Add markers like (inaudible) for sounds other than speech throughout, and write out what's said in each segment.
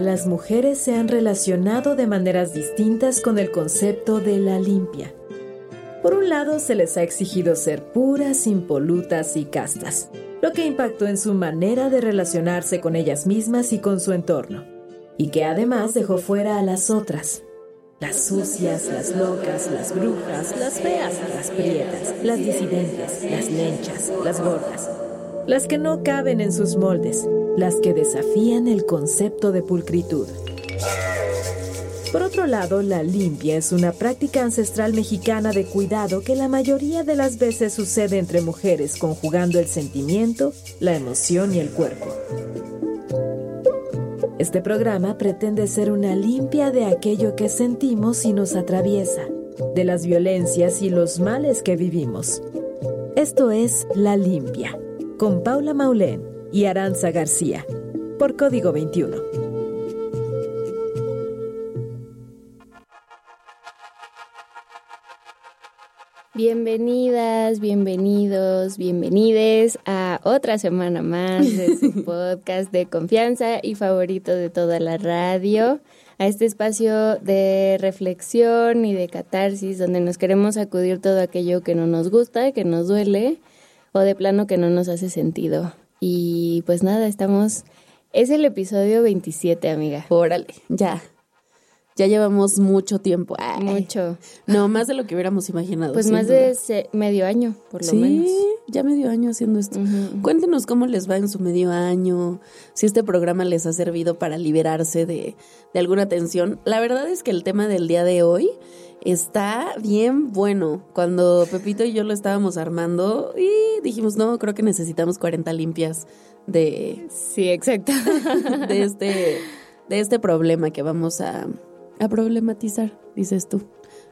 las mujeres se han relacionado de maneras distintas con el concepto de la limpia. Por un lado, se les ha exigido ser puras, impolutas y castas, lo que impactó en su manera de relacionarse con ellas mismas y con su entorno, y que además dejó fuera a las otras, las sucias, las locas, las brujas, las feas, las prietas, las disidentes, las lenchas, las gordas, las que no caben en sus moldes, las que desafían el concepto de pulcritud. Por otro lado, la limpia es una práctica ancestral mexicana de cuidado que la mayoría de las veces sucede entre mujeres conjugando el sentimiento, la emoción y el cuerpo. Este programa pretende ser una limpia de aquello que sentimos y nos atraviesa, de las violencias y los males que vivimos. Esto es La Limpia, con Paula Maulén y Aranza García, por Código 21. Bienvenidas, bienvenidos, bienvenides a otra semana más de su (laughs) podcast de confianza y favorito de toda la radio, a este espacio de reflexión y de catarsis donde nos queremos acudir todo aquello que no nos gusta, que nos duele o de plano que no nos hace sentido. Y pues nada, estamos... Es el episodio 27, amiga. Órale, ya. Ya llevamos mucho tiempo. Mucho. No, más de lo que hubiéramos imaginado. Pues más de medio año, por lo menos. Sí, ya medio año haciendo esto. Cuéntenos cómo les va en su medio año, si este programa les ha servido para liberarse de, de alguna tensión. La verdad es que el tema del día de hoy está bien bueno. Cuando Pepito y yo lo estábamos armando y dijimos, no, creo que necesitamos 40 limpias de... Sí, exacto. (laughs) De este, de este problema que vamos a a problematizar, dices tú.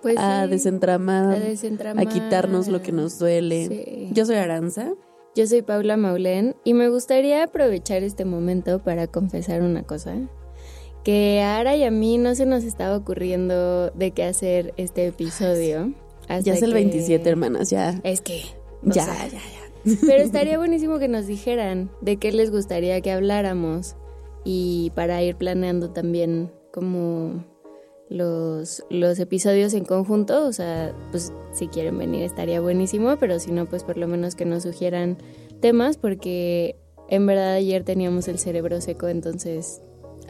Pues a, sí, desentramar, a desentramar, a quitarnos lo que nos duele. Sí. Yo soy Aranza. Yo soy Paula Maulén y me gustaría aprovechar este momento para confesar una cosa. Que a Ara y a mí no se nos estaba ocurriendo de qué hacer este episodio. ya es el que- 27, hermanas, ya. Es que... Ya, sea, ya, ya. Pero estaría (laughs) buenísimo que nos dijeran de qué les gustaría que habláramos y para ir planeando también como los, los episodios en conjunto, o sea, pues si quieren venir estaría buenísimo, pero si no, pues por lo menos que nos sugieran temas porque en verdad ayer teníamos el cerebro seco, entonces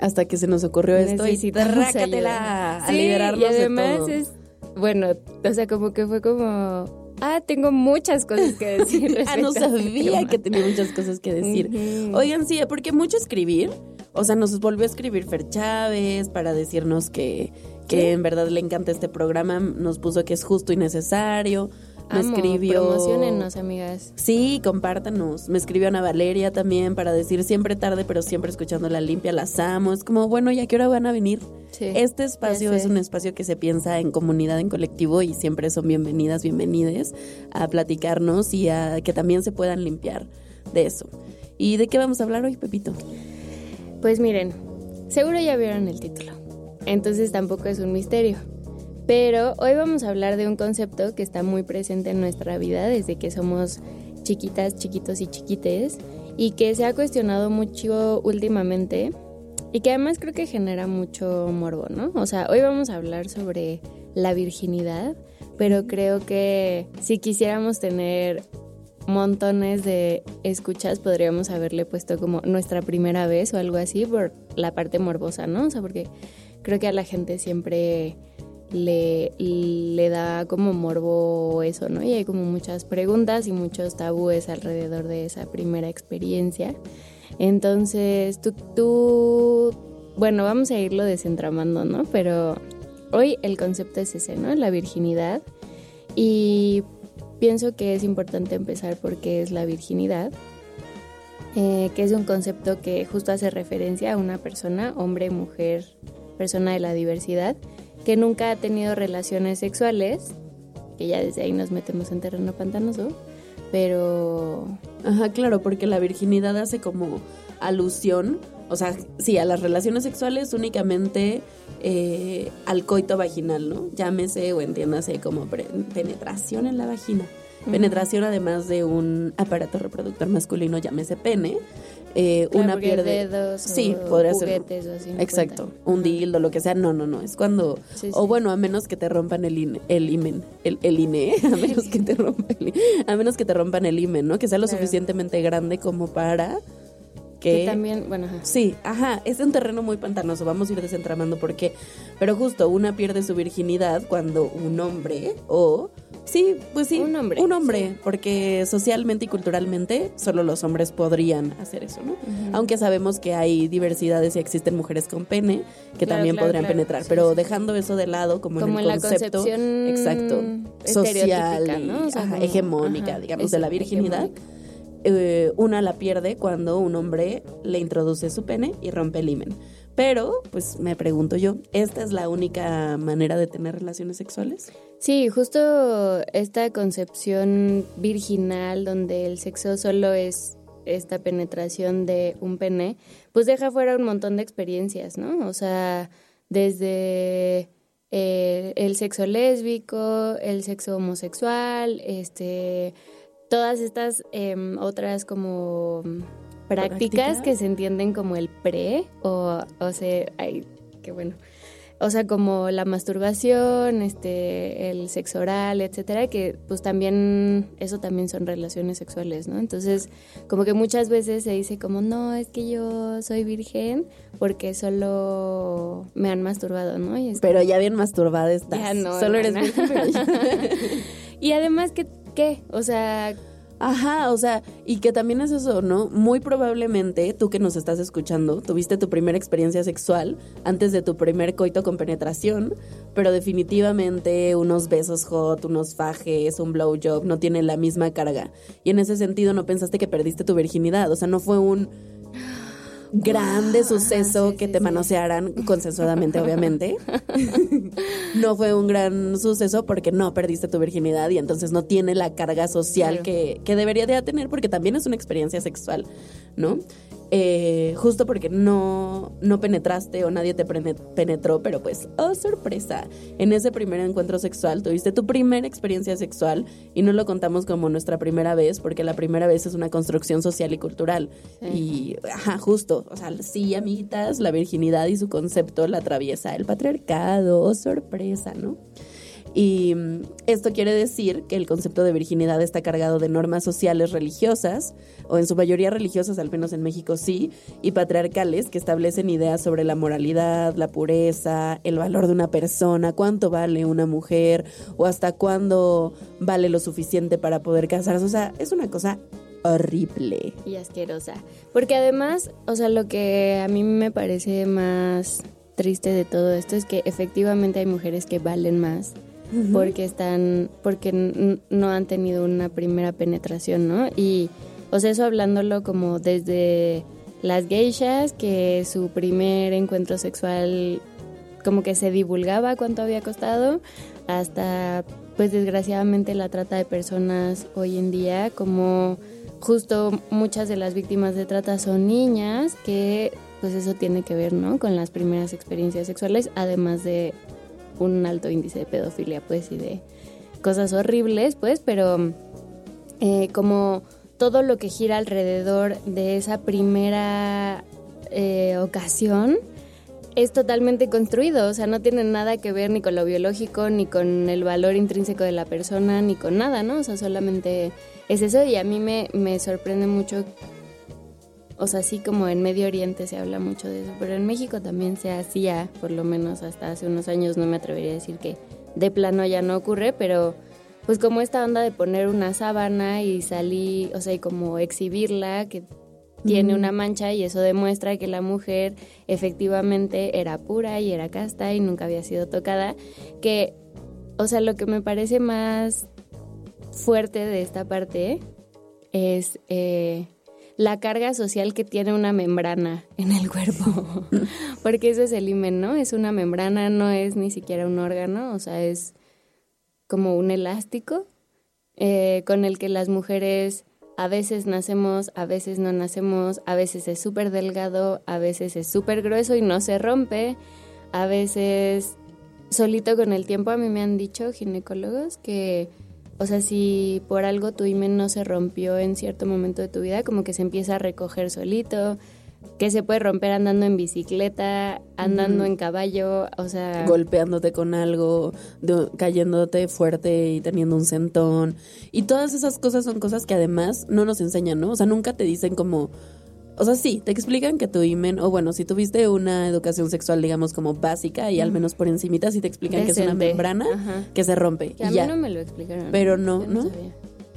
Hasta que se nos ocurrió esto y necesitamos trácatela ayuda. a Sí, liberarnos y además de todo. es, bueno, o sea, como que fue como, ah, tengo muchas cosas que (laughs) decir. Ah, no este sabía que tenía muchas cosas que decir. Oigan, sí, porque mucho escribir, o sea, nos volvió a escribir Fer Chávez para decirnos que, que en verdad le encanta este programa, nos puso que es justo y necesario. Me Amo, escribió. Promocionenos, amigas. Sí, compártanos. Me escribió Ana Valeria también para decir siempre tarde, pero siempre escuchando la limpia, las amo. Es como, bueno, ¿y a qué hora van a venir? Sí. Este espacio es un espacio que se piensa en comunidad, en colectivo y siempre son bienvenidas, bienvenides a platicarnos y a que también se puedan limpiar de eso. ¿Y de qué vamos a hablar hoy, Pepito? Pues miren, seguro ya vieron el título. Entonces tampoco es un misterio. Pero hoy vamos a hablar de un concepto que está muy presente en nuestra vida desde que somos chiquitas, chiquitos y chiquites y que se ha cuestionado mucho últimamente y que además creo que genera mucho morbo, ¿no? O sea, hoy vamos a hablar sobre la virginidad, pero creo que si quisiéramos tener montones de escuchas podríamos haberle puesto como nuestra primera vez o algo así por la parte morbosa, ¿no? O sea, porque creo que a la gente siempre le, le da como morbo eso, ¿no? Y hay como muchas preguntas y muchos tabúes alrededor de esa primera experiencia. Entonces, tú, bueno, vamos a irlo desentramando, ¿no? Pero hoy el concepto es ese, ¿no? La virginidad. Y pienso que es importante empezar porque es la virginidad, eh, que es un concepto que justo hace referencia a una persona, hombre, mujer, persona de la diversidad, que nunca ha tenido relaciones sexuales, que ya desde ahí nos metemos en terreno pantanoso, pero Ajá, claro, porque la virginidad hace como alusión, o sea, sí, a las relaciones sexuales únicamente eh, al coito vaginal, ¿no? Llámese o entiéndase como penetración en la vagina. Penetración además de un aparato reproductor masculino, llámese pene, eh, una pierde dedos sí o podría ser o así, exacto un dildo lo que sea no no no es cuando Sí, o bueno a menos que te rompan el in- el imen el, el INE (laughs) a menos que te (laughs) rompan el, a menos que te rompan el imen no que sea lo Claro. suficientemente grande como para que, que también, bueno, ajá. Sí, ajá, es un terreno muy pantanoso, vamos a ir desentramando por qué. Pero justo una pierde su virginidad cuando un hombre o sí, pues sí, Un hombre, un hombre, porque socialmente y culturalmente solo los hombres podrían hacer eso, ¿no? Aunque sabemos que hay diversidades y existen mujeres con pene que Claro, también claro, podrían claro. penetrar, Sí, pero sí. dejando eso de lado como, Como en el la concepto exacto, social ¿no? O sea, ajá, como- hegemónica, ajá, digamos, de la virginidad eh, una la pierde cuando un hombre le introduce su pene y rompe el himen. Pero, pues me pregunto yo, ¿esta es la única manera de tener relaciones sexuales? Sí, justo esta concepción virginal donde el sexo solo es esta penetración de un pene, pues deja fuera un montón de experiencias, ¿no? O sea, desde eh, el sexo lésbico, el sexo homosexual, este, todas estas em, otras como prácticas, que se entienden como el pre o, o sea, ay, qué bueno. O sea, como la masturbación, este, el sexo oral, etcétera, que pues también, eso también son relaciones sexuales, ¿no? Entonces, como que muchas veces se dice como, no, es que yo soy virgen porque solo me han masturbado, ¿no? Y es Pero ya bien masturbada estás. Ya no, Solo eres virgen, pero ya- (laughs) Y además, ¿qué? ¿qué? O sea, Ajá, o sea, y que también es eso, ¿no? Muy probablemente tú que nos estás escuchando tuviste tu primera experiencia sexual antes de tu primer coito con penetración, pero definitivamente unos besos hot, unos fajes, un blowjob no tienen la misma carga. Y en ese sentido no pensaste que perdiste tu virginidad, o sea, no fue un grande Ajá, suceso sí, que sí, te sí. manosearan consensuadamente, obviamente. (laughs) no fue un gran suceso porque no perdiste tu virginidad y entonces no tiene la carga social Claro. que, que debería de tener porque también es una experiencia sexual, ¿no? Eh, justo porque no, no penetraste o nadie te penetró, pero pues, oh sorpresa, en ese primer encuentro sexual tuviste tu primera experiencia sexual y no lo contamos como nuestra primera vez porque la primera vez es una construcción social y cultural. Y, ajá, justo, o sea, sí, amiguitas, la virginidad y su concepto la atraviesa el patriarcado, oh sorpresa, ¿no? Y mm, esto quiere decir que el concepto de virginidad está cargado de normas sociales religiosas, o en su mayoría religiosas, al menos en México sí, y patriarcales que establecen ideas sobre la moralidad, la pureza, el valor de una persona, cuánto vale una mujer, o hasta cuándo vale lo suficiente para poder casarse. O sea, es una cosa horrible. y asquerosa. Porque además, o sea, lo que a mí me parece más triste de todo esto es que efectivamente hay mujeres que valen más porque están porque no han tenido una primera penetración, ¿no? Y o sea, eso hablándolo como desde las geishas que su primer encuentro sexual como que se divulgaba cuánto había costado hasta pues desgraciadamente la trata de personas hoy en día como justo muchas de las víctimas de trata son niñas que pues eso tiene que ver no con las primeras experiencias sexuales además de un alto índice de pedofilia pues y de cosas horribles pues pero eh, como todo lo que gira alrededor de esa primera eh, ocasión es totalmente construido, o sea, no tiene nada que ver ni con lo biológico, ni con el valor intrínseco de la persona, ni con nada, ¿no? O sea, solamente es eso y a mí me, me sorprende mucho, o sea, así como en Medio Oriente se habla mucho de eso, pero en México también se hacía, por lo menos hasta hace unos años, no me atrevería a decir que de plano ya no ocurre, pero pues como esta onda de poner una sábana y salir, o sea, y como exhibirla, que tiene una mancha y eso demuestra que la mujer efectivamente era pura y era casta y nunca había sido tocada, que, o sea, lo que me parece más fuerte de esta parte es eh, la carga social que tiene una membrana en el cuerpo, (laughs) porque eso es el himen, ¿no? Es una membrana, no es ni siquiera un órgano, o sea, es como un elástico eh, con el que las mujeres a veces nacemos, a veces no nacemos, a veces es súper delgado, a veces es súper grueso y no se rompe, a veces solito con el tiempo a mí me han dicho ginecólogos que o sea, si por algo tu imen no se rompió en cierto momento de tu vida, como que se empieza a recoger solito, que se puede romper andando en bicicleta, andando en caballo, o sea... Golpeándote con algo, cayéndote fuerte y teniendo un centón. Y todas esas cosas son cosas que además no nos enseñan, ¿no? O sea, nunca te dicen como... O sea, sí, te explican que tu imen, o bueno, si tuviste una educación sexual, digamos, como básica y al menos por encimita, sí te explican que es una membrana que se rompe. Que a mí no me lo explicaron. Pero no, ¿no?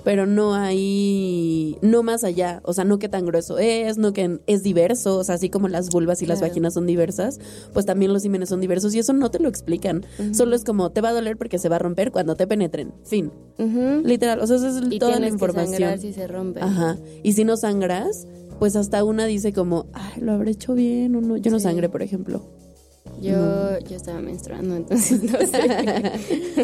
pero no hay, no más allá, o sea, no qué tan grueso es, no que es diverso, o sea, así como las vulvas y las vaginas son diversas, pues también los himenes son diversos y eso no te lo explican, solo es como te va a doler porque se va a romper cuando te penetren, fin, literal, o sea, esa es toda la información. Que si se rompe. Ajá, y si no sangras, pues hasta una dice como, ay, lo habré hecho bien o no, yo no sangre, por ejemplo. Yo, yo estaba menstruando, entonces no sé.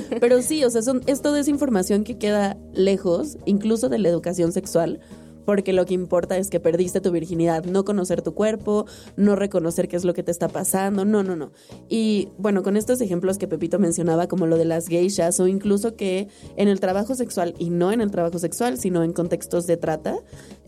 (laughs) Pero sí, o sea, son, es toda esa información que queda lejos, incluso de la educación sexual, porque lo que importa es que perdiste tu virginidad, no conocer tu cuerpo, no reconocer qué es lo que te está pasando, no, no, no. Y bueno, con estos ejemplos que Pepito mencionaba, como lo de las geishas, o incluso que en el trabajo sexual, y no en el trabajo sexual, sino en contextos de trata,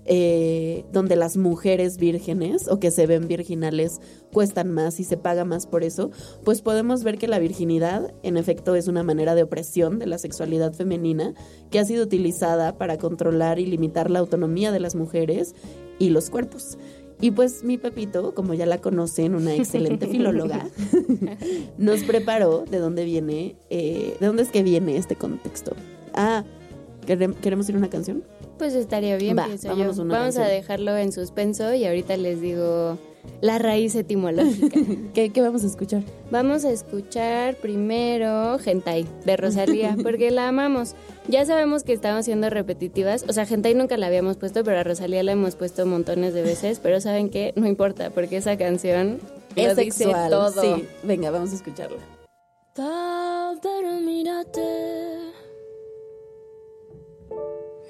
eh, donde las mujeres vírgenes o que se ven virginales cuestan más y se paga más por eso, pues podemos ver que la virginidad en efecto es una manera de opresión de la sexualidad femenina que ha sido utilizada para controlar y limitar la autonomía de las mujeres y los cuerpos. Y pues mi Pepito, como ya la conocen, una excelente filóloga, (laughs) nos preparó de dónde viene, eh, de dónde es que viene este contexto. Ah, ¿queremos ir a una canción? Pues estaría bien, Vamos a dejarlo en suspenso y ahorita les digo la raíz etimológica. (laughs) ¿Qué, vamos a escuchar? Vamos a escuchar primero Gentai de Rosalía, (laughs) porque la amamos. Ya sabemos que estamos siendo repetitivas. O sea, Gentai nunca la habíamos puesto, pero a Rosalía la hemos puesto montones de veces. Pero ¿saben qué? No importa, porque esa canción es sexual, todo. Sí, venga, vamos a escucharla.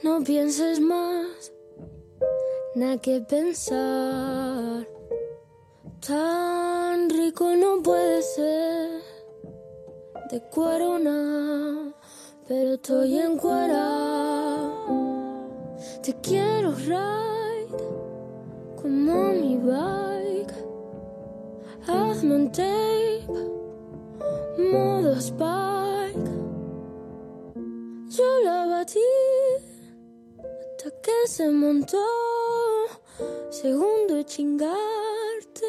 No pienses más, nada que pensar. Tan rico no puede ser de corona, pero estoy en cuera. Te quiero ride como mi bike. Hazme un tape, modo spike. Yo la batí que se montó. Segundo, chingarte.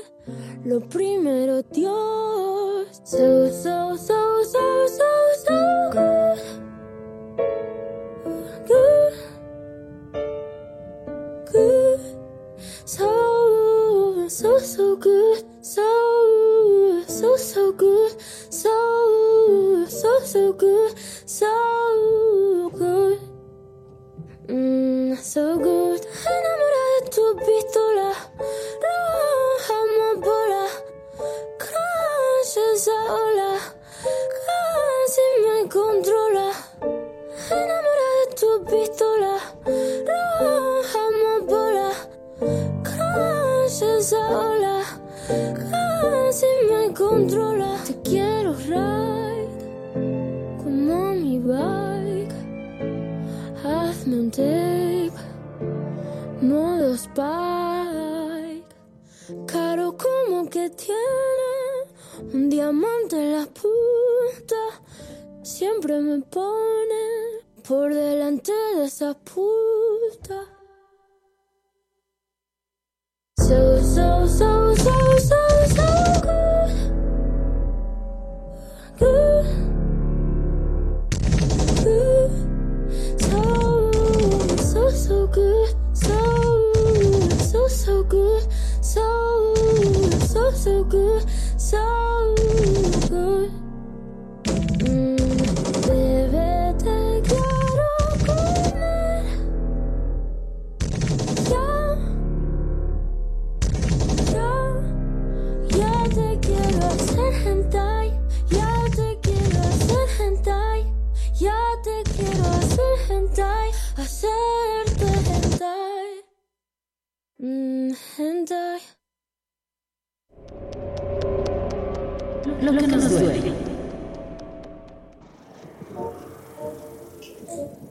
Lo primero, Dios. So, so, so, so, so, so good. Good. Good. So, so, so good. So, so, so good. So, so, so good. So good. Mm, so good. Enamorada de tu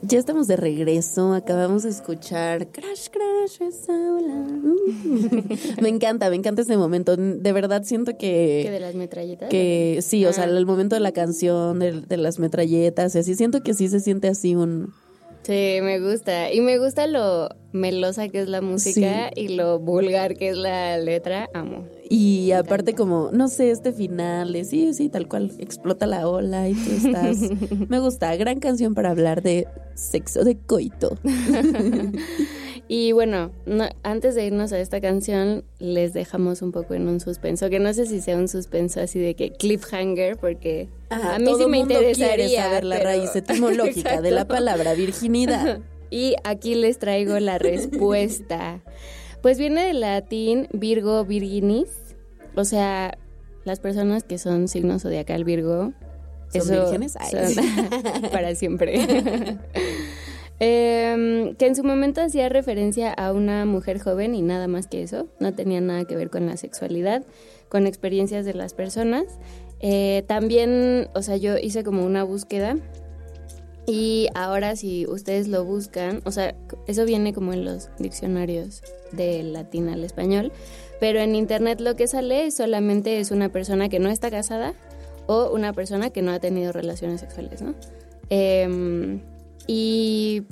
Ya estamos de regreso, acabamos de escuchar Crash Crash (laughs) me encanta, me encanta ese momento. De verdad siento que... ¿Que de las metralletas? Que sí, o sea, Ah. el momento de la canción, de, de las metralletas, así siento que sí se siente así un... Sí, me gusta. Y me gusta lo melosa que es la música y lo vulgar que es la letra. Amo. Y aparte como, no sé, este final de sí, sí, tal cual, explota la ola y tú estás... (laughs) me gusta, gran canción para hablar de sexo de coito. (laughs) Y bueno, no- antes de irnos a esta canción, les dejamos un poco en un suspenso, que no sé si sea un suspenso así de que cliffhanger, porque a mí sí me mundo interesaría saber la pero- raíz etimológica (laughs) de la palabra virginidad. Y aquí les traigo la respuesta. Pues viene del latín Virgo Virginis, o sea, las personas que son signo zodiacal Virgo. ¿Son vírgenes? Son (laughs) para siempre. (laughs) Em, que en su momento hacía referencia a una mujer joven y nada más que eso, no tenía nada que ver con la sexualidad, con experiencias de las personas. Eh, también, o sea, yo hice como una búsqueda y ahora si ustedes lo buscan, o sea, eso viene como en los diccionarios del latín al español, pero en internet lo que sale solamente es una persona que no está casada o una persona que no ha tenido relaciones sexuales, ¿no? Em, y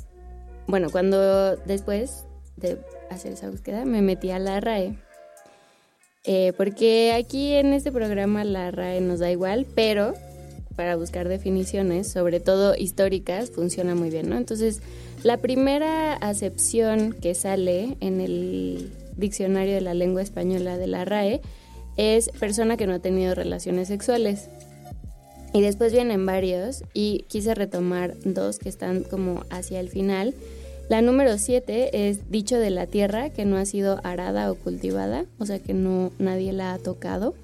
bueno, cuando después de hacer esa búsqueda me metí a la RAE. Eh, porque aquí en este programa la RAE nos da igual, pero para buscar definiciones, sobre todo históricas, funciona muy bien, ¿no? Entonces, la primera acepción que sale en el diccionario de la lengua española de la RAE es persona que no ha tenido relaciones sexuales. Y después vienen varios y quise retomar dos que están como hacia el final. La número siete es dicho de la tierra que no ha sido arada o cultivada, o sea que no nadie la ha tocado.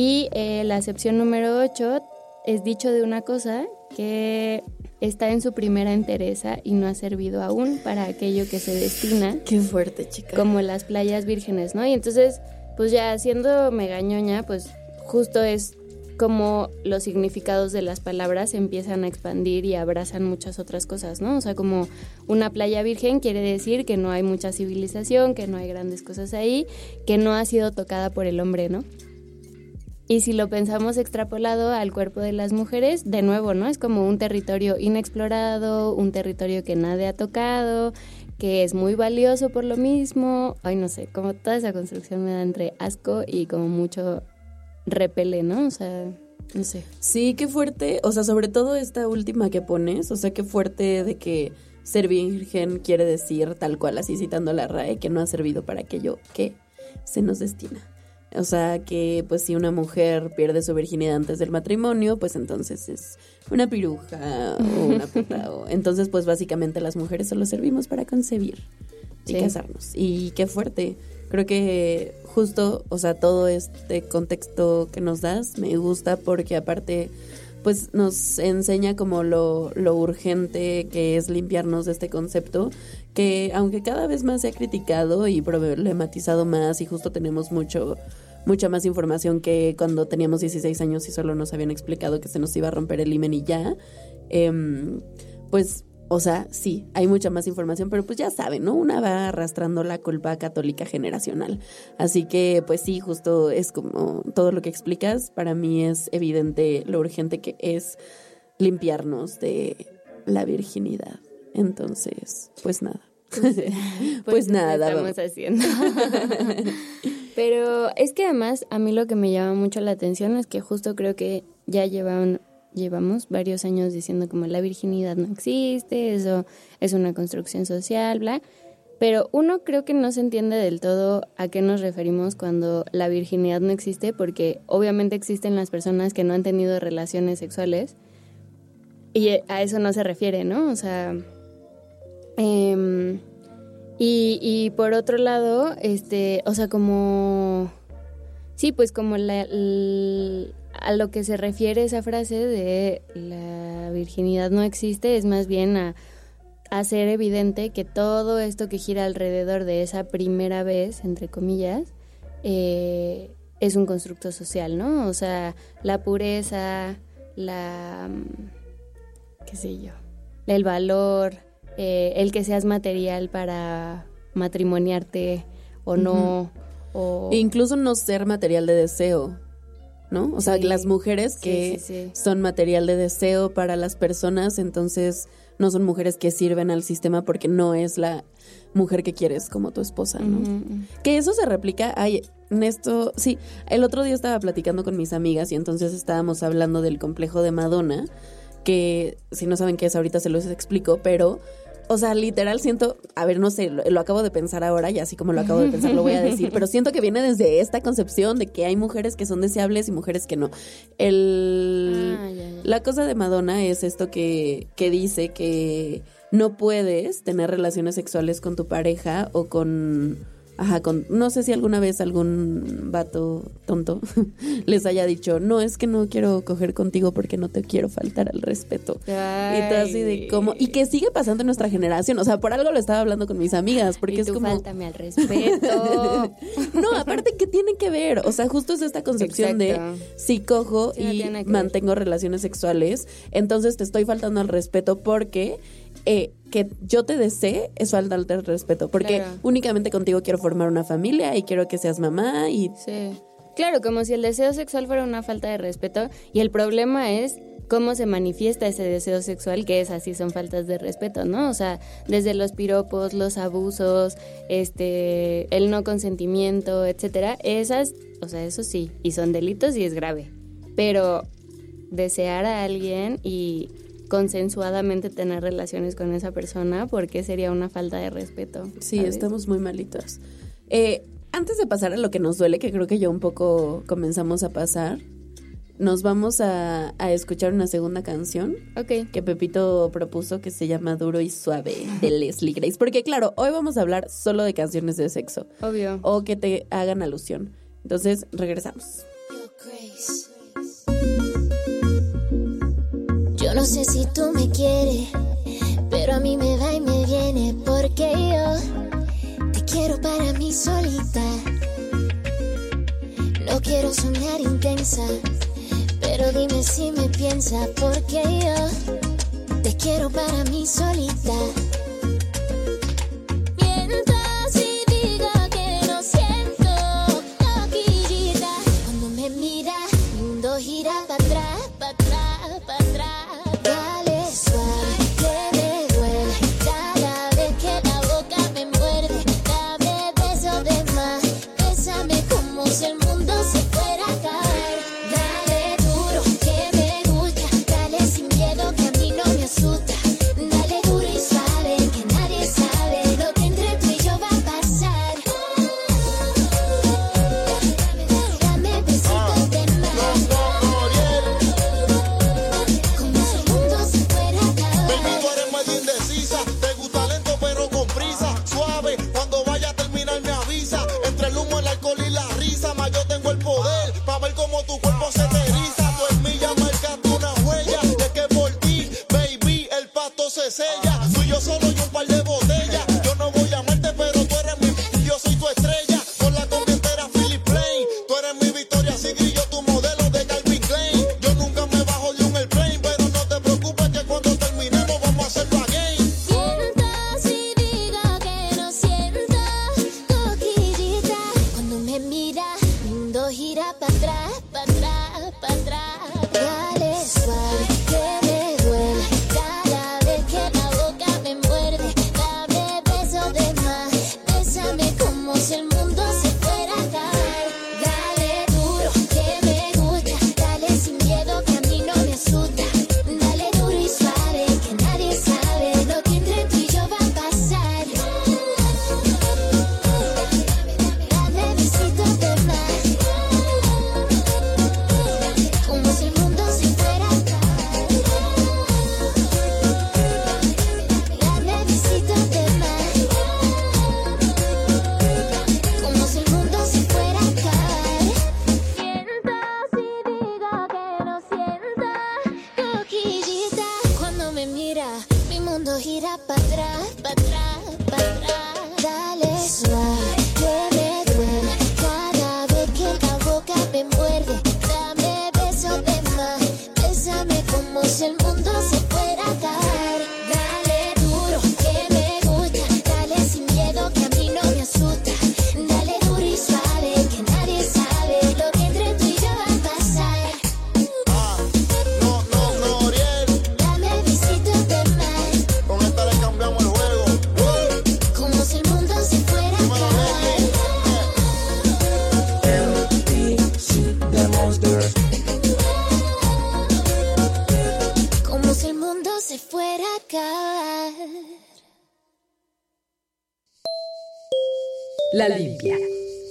Y eh, la acepción número 8 es dicho de una cosa que está en su primera entereza y no ha servido aún para aquello que se destina, Qué fuerte, chica. como las playas vírgenes, ¿no? Y entonces, pues ya siendo megañoña, pues justo es como los significados de las palabras se empiezan a expandir y abrazan muchas otras cosas, ¿no? O sea, como una playa virgen quiere decir que no hay mucha civilización, que no hay grandes cosas ahí, que no ha sido tocada por el hombre, ¿no? Y si lo pensamos extrapolado al cuerpo de las mujeres, de nuevo, ¿no? Es como un territorio inexplorado, un territorio que nadie ha tocado, que es muy valioso por lo mismo. Ay, no sé, como toda esa construcción me da entre asco y como mucho repele, ¿no? O sea, no sé. Sí, qué fuerte. O sea, sobre todo esta última que pones. O sea, qué fuerte de que ser virgen quiere decir tal cual, así citando la RAE, que no ha servido para aquello que se nos destina. O sea, que pues si una mujer pierde su virginidad antes del matrimonio, pues entonces es una piruja o una (laughs) puta. o- entonces, pues básicamente las mujeres solo servimos para concebir y Sí. casarnos. Y qué fuerte. Creo que justo, o sea, todo este contexto que nos das me gusta porque aparte pues nos enseña como lo, lo urgente que es limpiarnos de este concepto que aunque cada vez más se ha criticado y problematizado más y justo tenemos mucho mucha más información que cuando teníamos 16 años y solo nos habían explicado que se nos iba a romper el himen y ya em, pues o sea, sí, hay mucha más información, pero pues ya saben, ¿no? Una va arrastrando la culpa católica generacional. Así que, pues sí, justo es como todo lo que explicas, para mí es evidente lo urgente que es limpiarnos de la virginidad. Entonces, pues nada. (laughs) (laughs) Pues, eso nada, estamos vamos. haciendo. (laughs) Pero es que además a mí lo que me llama mucho la atención es que justo creo que ya llevan, llevamos varios años diciendo como la virginidad no existe, eso es una construcción social, bla. Pero uno creo que no se entiende del todo a qué nos referimos cuando la virginidad no existe, porque obviamente existen las personas que no han tenido relaciones sexuales y a eso no se refiere, ¿no? O sea, em, y, y por otro lado, este, o sea, como, sí, pues como a lo que se refiere esa frase de la virginidad no existe, es más bien a hacer evidente que todo esto que gira alrededor de esa primera vez, entre comillas, eh, es un constructo social, ¿no? O sea, la pureza, la, mm, qué sé yo, el valor, eh, el que seas material para matrimoniarte o no. o... E incluso no ser material de deseo, ¿no? O sea, las mujeres que sí, sí. son material de deseo para las personas, entonces no son mujeres que sirven al sistema porque no es la mujer que quieres como tu esposa, ¿no? Que eso se replica, ay, en esto, sí, el otro día estaba platicando con mis amigas y entonces estábamos hablando del complejo de Madonna, que si no saben qué es ahorita se los explico, pero, o sea, literal siento, a ver, no sé, lo, lo acabo de pensar ahora y así como lo acabo de pensar lo voy a decir, pero siento que viene desde esta concepción de que hay mujeres que son deseables y mujeres que no. El... Ah, ya, ya. La cosa de Madonna es esto que, que dice que no puedes tener relaciones sexuales con tu pareja o con... Ajá, con... No sé si alguna vez algún vato tonto (laughs) les haya dicho, no, es que no quiero coger contigo porque no te quiero faltar al respeto. Y todo así de cómo... Y que sigue pasando en nuestra generación. O sea, por algo lo estaba hablando con mis amigas, porque y es como... fáltame al respeto. (laughs) No, aparte, ¿qué tiene que ver? O sea, justo es esta concepción Exacto. de si cojo Sí, no y ver. mantengo relaciones sexuales, entonces te estoy faltando al respeto porque eh, que yo te desee es faltarte al respeto. Porque Claro. únicamente contigo quiero formar una familia y quiero que seas mamá y... Sí. Claro, como si el deseo sexual fuera una falta de respeto y el problema es cómo se manifiesta ese deseo sexual, que es así, son faltas de respeto, ¿no? O sea, desde los piropos, los abusos, este, el no consentimiento, etcétera, esas, o sea, eso sí, y son delitos y es grave. Pero desear a alguien y consensuadamente tener relaciones con esa persona, ¿por qué sería una falta de respeto? Sí, ¿sabes? estamos muy malitos. Eh, antes de pasar a lo que nos duele, que creo que ya un poco comenzamos a pasar, nos vamos a, a escuchar una segunda canción. Que Pepito propuso que se llama Duro y Suave de Leslie Grace. Porque claro, hoy vamos a hablar solo de canciones de sexo Obvio. o que te hagan alusión. Entonces, regresamos. Yo no sé si tú me quieres, pero a mí me va y me viene porque yo te quiero para mí solita. No quiero soñar intensa, pero dime si me piensa porque yo te quiero para mí solita.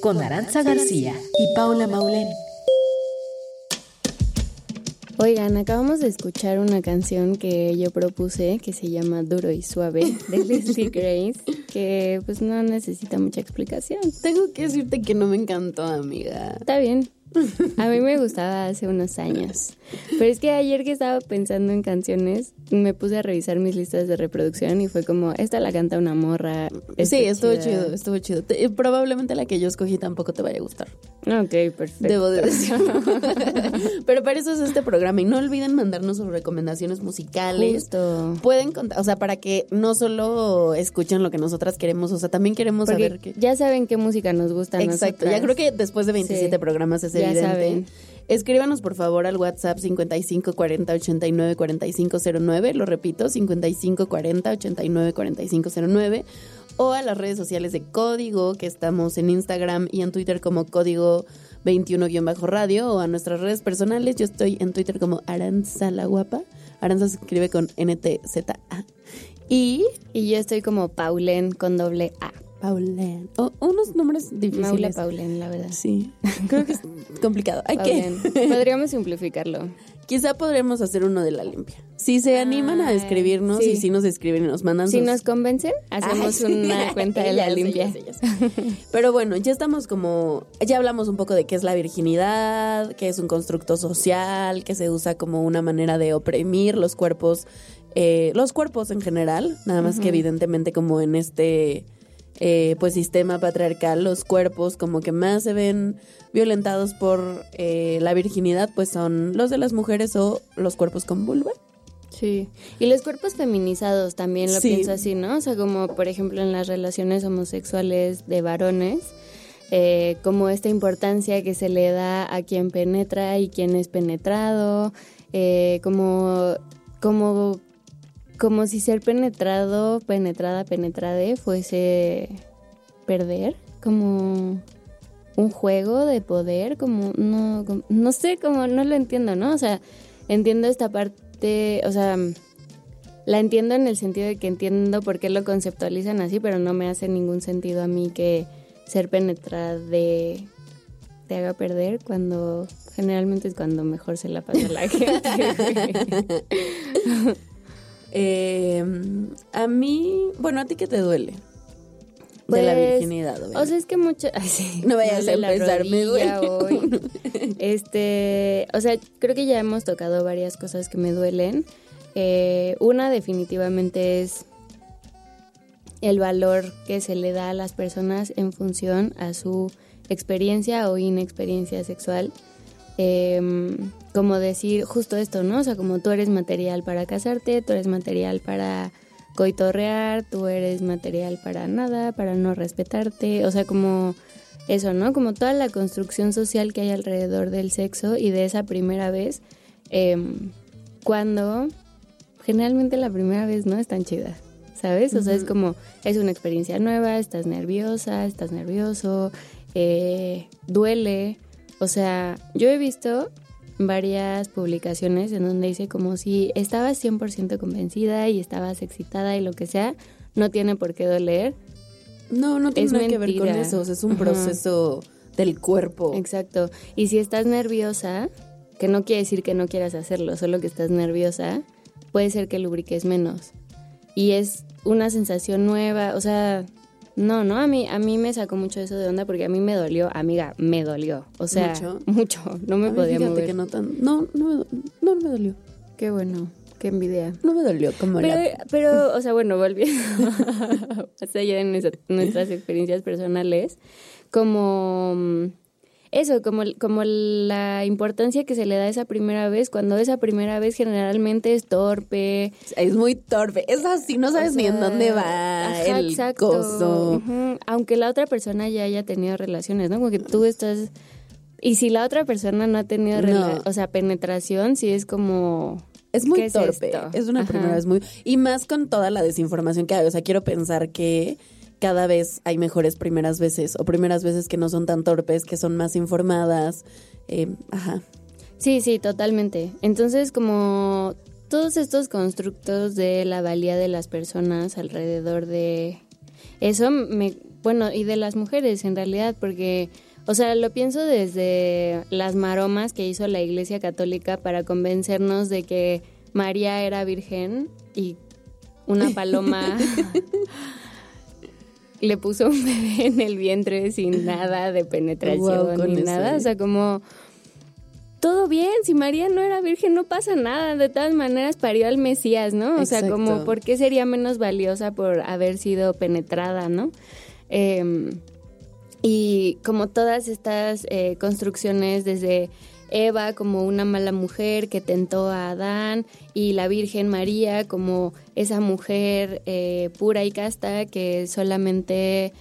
Con Aranza García y Paula Maulén. Oigan, acabamos de escuchar una canción que yo propuse que se llama Duro y Suave de (laughs) Leslie Grace, que pues no necesita mucha explicación. Tengo que decirte que no me encantó, amiga. Está bien. A mí me gustaba hace unos años. Pero es que ayer que estaba pensando en canciones, me puse a revisar mis listas de reproducción y fue como, esta la canta una morra. Sí, estuvo chido, estuvo chido. Te- probablemente la que yo escogí tampoco te vaya a gustar. Ok, perfecto. Debo de decir. (laughs) Pero para eso es este programa. Y no olviden mandarnos sus recomendaciones musicales. Justo. Pueden contar, o sea, para que no solo escuchen lo que nosotras queremos, o sea, también queremos Porque saber que... ya saben qué música nos gusta Exacto, ya creo que después de 27 Sí. programas es Ya evidente. saben. Escríbanos por favor al WhatsApp 55 40 89 45 09, lo repito, 55 40 89 45 09 o a las redes sociales de Código, que estamos en Instagram y en Twitter como Código 21-radio o a nuestras redes personales. Yo estoy en Twitter como Aranza la Guapa. Aranza se escribe con N-T-Z-A. Y Y yo estoy como Paulen con doble A. Paulén. O- unos nombres difíciles. Maula Paulen, la verdad. Sí, creo que es (laughs) complicado. Hay Paulen. que. Podríamos simplificarlo. Quizá podremos hacer uno de la limpia. Si se animan a Ay, escribirnos sí. y si nos escriben y nos mandan Si sus- nos convencen, hacemos Ay, sí. una (laughs) cuenta de la sé, limpia. ya sé, ya sé. Pero bueno, ya estamos como, ya hablamos un poco de qué es la virginidad, qué es un constructo social, que se usa como una manera de oprimir los cuerpos, eh, los cuerpos en general, nada más que evidentemente como en este eh, pues sistema patriarcal, los cuerpos como que más se ven violentados por eh, la virginidad, pues son los de las mujeres o los cuerpos con vulva. Sí. Y los cuerpos feminizados también lo Sí. pienso así, ¿no? O sea, como por ejemplo en las relaciones homosexuales de varones, eh, como esta importancia que se le da a quien penetra y quien es penetrado, eh, como, como, como si ser penetrado, penetrada, penetrade fuese perder, como un juego de poder, como no, como- no sé, como no lo entiendo, ¿no? O sea, entiendo esta parte, o sea, la entiendo en el sentido de que entiendo por qué lo conceptualizan así, pero no me hace ningún sentido a mí que ser penetrada de te haga perder cuando generalmente es cuando mejor se la pasa la (laughs) gente. (laughs) Eh, a mí, bueno, ¿a ti qué te duele? de la Pues, virginidad, obviamente. O sea, es que mucho. (laughs) Ay, sí, No vayas a empezar, me duele. hoy. (laughs) Este, o sea, creo que ya hemos tocado varias cosas que me duelen. Eh, una definitivamente es el valor que se le da a las personas en función a su experiencia o inexperiencia sexual. Em, como decir justo esto, ¿no? O sea, como tú eres material para casarte, tú eres material para coitorrear, tú eres material para nada, para no respetarte, o sea, como eso, ¿no? Como toda la construcción social que hay alrededor del sexo y de esa primera vez, em, cuando generalmente la primera vez no es tan chida, ¿sabes? O sea, es como, es una experiencia nueva, estás nerviosa, estás nervioso, eh, duele, o sea, yo he visto varias publicaciones en donde dice como si estabas 100% convencida y estabas excitada y lo que sea, no tiene por qué doler. no, no tiene nada que ver con eso. o sea, es un Ajá. proceso del cuerpo. Exacto. Y si estás nerviosa, que no quiere decir que no quieras hacerlo, solo que estás nerviosa, puede ser que lubriques menos. Y es una sensación nueva, o sea, no, no, a mí, a mí me sacó mucho eso de onda porque a mí me dolió, amiga, me dolió. O sea, ¿Mucho? (laughs) mucho, no me A mí podía mover. que no tan, no, no, me no, no me dolió. Qué bueno, qué envidia. No me dolió como Pero, la... pero, o sea, bueno, volviendo (laughs) más allá nuestra- nuestras experiencias personales, como eso, como, como la importancia que se le da a esa primera vez, cuando esa primera vez generalmente es torpe. Es muy torpe. Es así, no sabes o ni en dónde va ajá, el exacto. coso. Aunque la otra persona ya haya tenido relaciones, ¿no? Como que tú estás... Y si la otra persona no ha tenido, No. o sea, penetración, sí es como... Es muy ¿Qué es torpe. Es una Ajá. primera vez muy. Y más con toda la desinformación que hay. O sea, quiero pensar que cada vez hay mejores primeras veces o primeras veces que no son tan torpes, que son más informadas. Eh, ajá. Sí, sí, totalmente. Entonces, como todos estos constructos de la valía de las personas alrededor de eso, me, bueno, y de las mujeres en realidad, porque, o sea, lo pienso desde las maromas que hizo la Iglesia Católica para convencernos de que María era virgen y una paloma (laughs) le puso un (laughs) bebé en el vientre sin nada de penetración ni nada, o sea, como todo bien, si María no era virgen no pasa nada, de todas maneras parió al Mesías, ¿no? O sea, como ¿por qué sería menos valiosa por haber sido penetrada, ¿no? Em, y como todas estas eh, construcciones desde Eva como una mala mujer que tentó a Adán y la Virgen María como esa mujer eh, pura y casta que solamente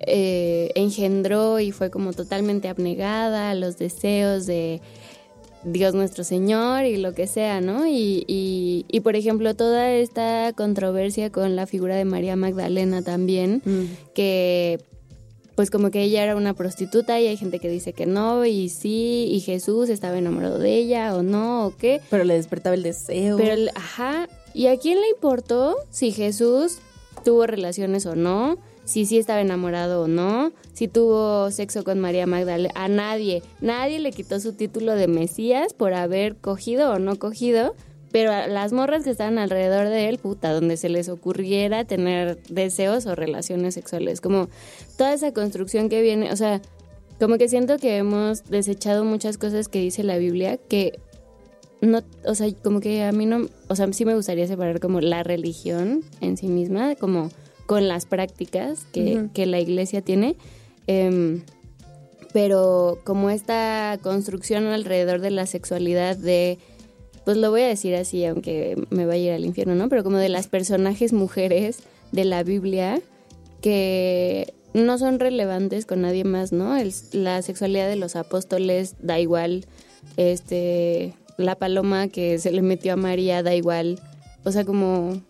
eh, engendró y fue como totalmente abnegada a los deseos de Dios nuestro Señor y lo que sea, ¿no? Y, y, y, por ejemplo, toda esta controversia con la figura de María Magdalena también, mm. que pues como que ella era una prostituta y hay gente que dice que no y sí y Jesús estaba enamorado de ella o no o qué. Pero le despertaba el deseo. Pero, ajá, ¿y a quién le importó si Jesús tuvo relaciones o no? Si sí estaba enamorado o no, si tuvo sexo con María Magdalena, a nadie, nadie le quitó su título de Mesías por haber cogido o no cogido, pero a las morras que estaban alrededor de él, puta, donde se les ocurriera tener deseos o relaciones sexuales, como toda esa construcción que viene, o sea, como que siento que hemos desechado muchas cosas que dice la Biblia que no, o sea, como que a mí no, o sea, sí me gustaría separar como la religión en sí misma, como con las prácticas que, que la iglesia tiene, em, pero como esta construcción alrededor de la sexualidad de pues lo voy a decir así, aunque me vaya a ir al infierno, ¿no? Pero como de las personajes mujeres de la Biblia que no son relevantes con nadie más, ¿no? la sexualidad de los apóstoles da igual, este, la paloma que se le metió a María da igual, o sea, como,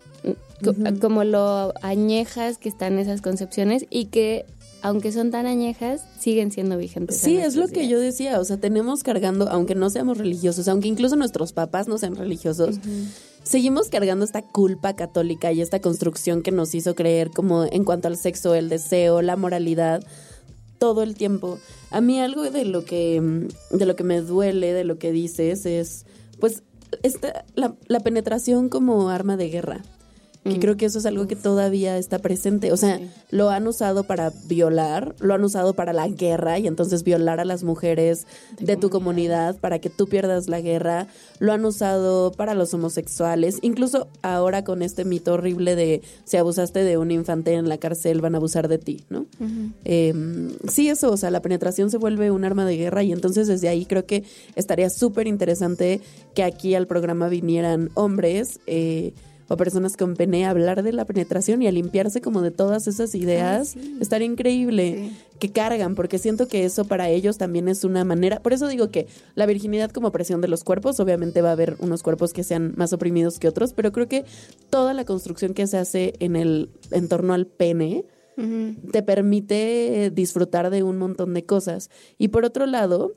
como lo añejas que están esas concepciones y que aunque son tan añejas, siguen siendo vigentes. Sí, es lo que yo decía, o sea, tenemos cargando, aunque no seamos religiosos, aunque incluso nuestros papás no sean religiosos, seguimos cargando esta culpa católica y esta construcción que nos hizo creer como en cuanto al sexo, el deseo, la moralidad, todo el tiempo. A mí algo de lo que, mm, de lo que me duele, de lo que dices, es pues esta, la, la penetración como arma de guerra que mm. creo que eso es algo que todavía está presente. O sea, lo han usado para violar, lo han usado para la guerra y entonces violar a las mujeres de, tu comunidad para que tú pierdas la guerra. Lo han usado para los homosexuales. Incluso ahora con este mito horrible de si abusaste de un infante en la cárcel van a abusar de ti, ¿no? Em, sí, eso, o sea, la penetración se vuelve un arma de guerra y entonces desde ahí creo que estaría súper interesante que aquí al programa vinieran hombres. Eh, o personas con pene a hablar de la penetración y a limpiarse como de todas esas ideas, estaría increíble que cargan, porque siento que eso para ellos también es una manera, por eso digo que la virginidad como presión de los cuerpos, obviamente va a haber unos cuerpos que sean más oprimidos que otros, pero creo que toda la construcción que se hace en el en torno al pene te permite disfrutar de un montón de cosas. Y por otro lado,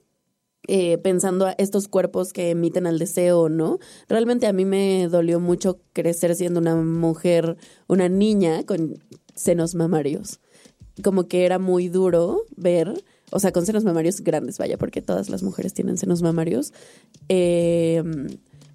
eh, pensando a estos cuerpos que emiten al deseo, ¿no? Realmente a mí me dolió mucho crecer siendo una mujer, una niña con senos mamarios. Como que era muy duro ver, o sea, con senos mamarios grandes, vaya, porque todas las mujeres tienen senos mamarios. Eh,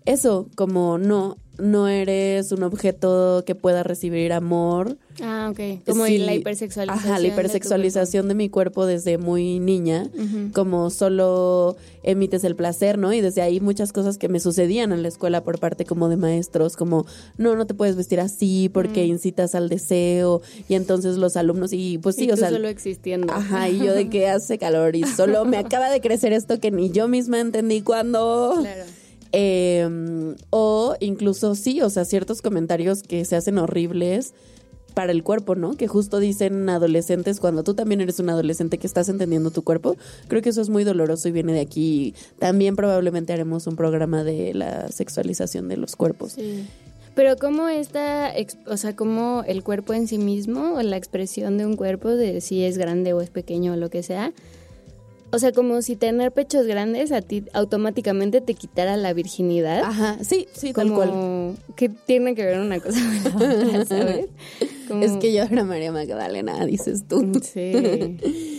eso, como no, no eres un objeto que pueda recibir amor. Ah, ok. Como la hipersexualización. Ajá, la hipersexualización de, mi cuerpo desde muy niña, como solo emites el placer, ¿no? Y desde ahí muchas cosas que me sucedían en la escuela por parte como de maestros, como, no, no te puedes vestir así porque incitas al deseo, y entonces los alumnos, y pues sí, o sea... solo existiendo. Ajá, y yo de (laughs) que hace calor, y solo me acaba de crecer esto que ni yo misma entendí cuando... Claro. Em, o incluso sí, o sea, ciertos comentarios que se hacen horribles para el cuerpo, ¿no? Que justo dicen adolescentes cuando tú también eres un adolescente que estás entendiendo tu cuerpo. Creo que eso es muy doloroso y viene de aquí. También probablemente haremos un programa de la sexualización de los cuerpos. Pero cómo está, o sea, cómo el cuerpo en sí mismo, o la expresión de un cuerpo, de si es grande o es pequeño o lo que sea, o sea, como si tener pechos grandes a ti automáticamente te quitara la virginidad. Ajá, sí, sí, tal como cual. que tiene que ver una cosa con la otra, ¿sabes? Como- Es que yo era María Magdalena, dices tú. Sí. (laughs)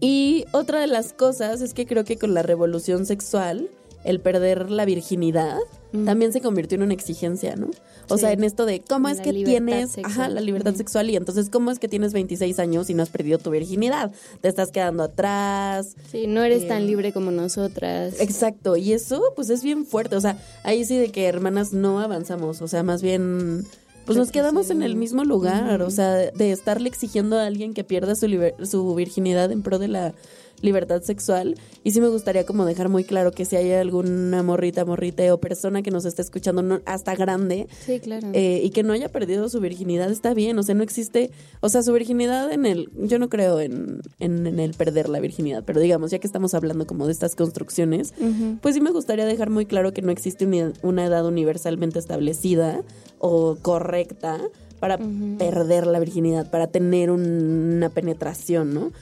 Y otra de las cosas es que creo que con la revolución sexual, el perder la virginidad también se convirtió en una exigencia, ¿no? O Sí. sea, en esto de cómo es que tienes sexual. ajá, la libertad sexual y entonces cómo es que tienes 26 años y no has perdido tu virginidad. Te estás quedando atrás. Sí, no eres Eh, tan libre como nosotras. Exacto, y eso pues es bien fuerte, o sea, ahí sí de que hermanas no avanzamos, o sea, más bien pues nos quedamos en el mismo lugar, o sea, de estarle exigiendo a alguien que pierda su, su virginidad en pro de la libertad sexual. Y sí me gustaría como dejar muy claro que si hay alguna morrita, morrite o persona que nos esté escuchando no- hasta grande Sí, claro. eh, y que no haya perdido su virginidad, está bien. O sea, no existe, o sea, su virginidad en el, yo no creo en, en, en el perder la virginidad, pero digamos, ya que estamos hablando como de estas construcciones, pues sí me gustaría dejar muy claro que no existe una, una edad universalmente establecida o correcta para perder la virginidad, para tener un- una penetración, ¿no?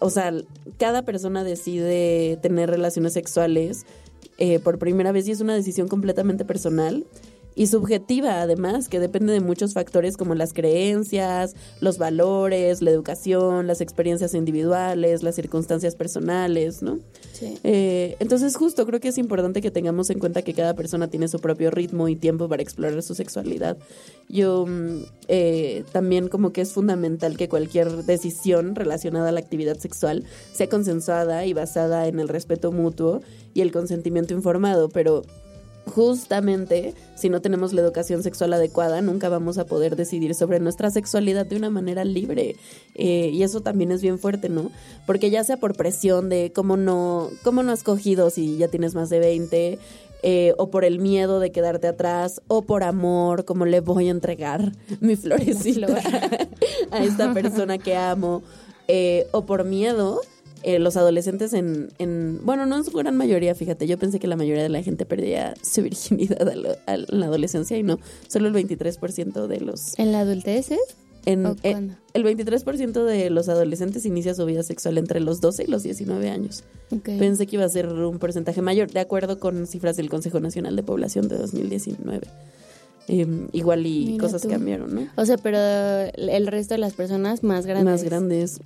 O sea, cada persona decide tener relaciones sexuales eh, por primera vez y es una decisión completamente personal y subjetiva además, que depende de muchos factores como las creencias, los valores, la educación, las experiencias individuales, las circunstancias personales, ¿no? Sí. Eh, entonces justo creo que es importante que tengamos en cuenta que cada persona tiene su propio ritmo y tiempo para explorar su sexualidad. Yo mm, eh, también como que es fundamental que cualquier decisión relacionada a la actividad sexual sea consensuada y basada en el respeto mutuo y el consentimiento informado, pero justamente si no tenemos la educación sexual adecuada, nunca vamos a poder decidir sobre nuestra sexualidad de una manera libre. Eh, y eso también es bien fuerte, ¿no? Porque ya sea por presión de cómo no, cómo no has cogido si ya tienes más de 20, eh, o por el miedo de quedarte atrás, o por amor, como le voy a entregar (laughs) mi florecita (laughs) a esta persona que amo, eh, o por miedo. Eh, los adolescentes en, en, bueno, no en su gran mayoría, fíjate, yo pensé que la mayoría de la gente perdía su (laughs) virginidad a lo- a la adolescencia y no, solo el 23% de los... ¿En la adultez es? En, ¿O eh, el 23% de los adolescentes inicia su vida sexual entre los 12 y los 19 años. Pensé que iba a ser un porcentaje mayor, de acuerdo con cifras del Consejo Nacional de Población de 2019. Eh, igual y Mira cosas tú. cambiaron, ¿no? O sea, pero el resto de las personas más grandes. Más grandes.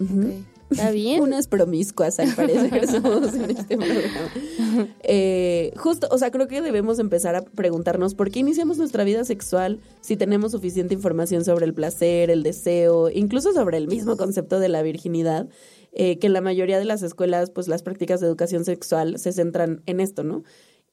¿Está bien? (laughs) Unas promiscuas, al parecer, somos en este programa. (laughs) Eh, justo, o sea, creo que debemos empezar a preguntarnos por qué iniciamos nuestra vida sexual si tenemos suficiente información sobre el placer, el deseo, incluso sobre el mismo concepto de la virginidad, eh, que en la mayoría de las escuelas, pues las prácticas de educación sexual se centran en esto, ¿no?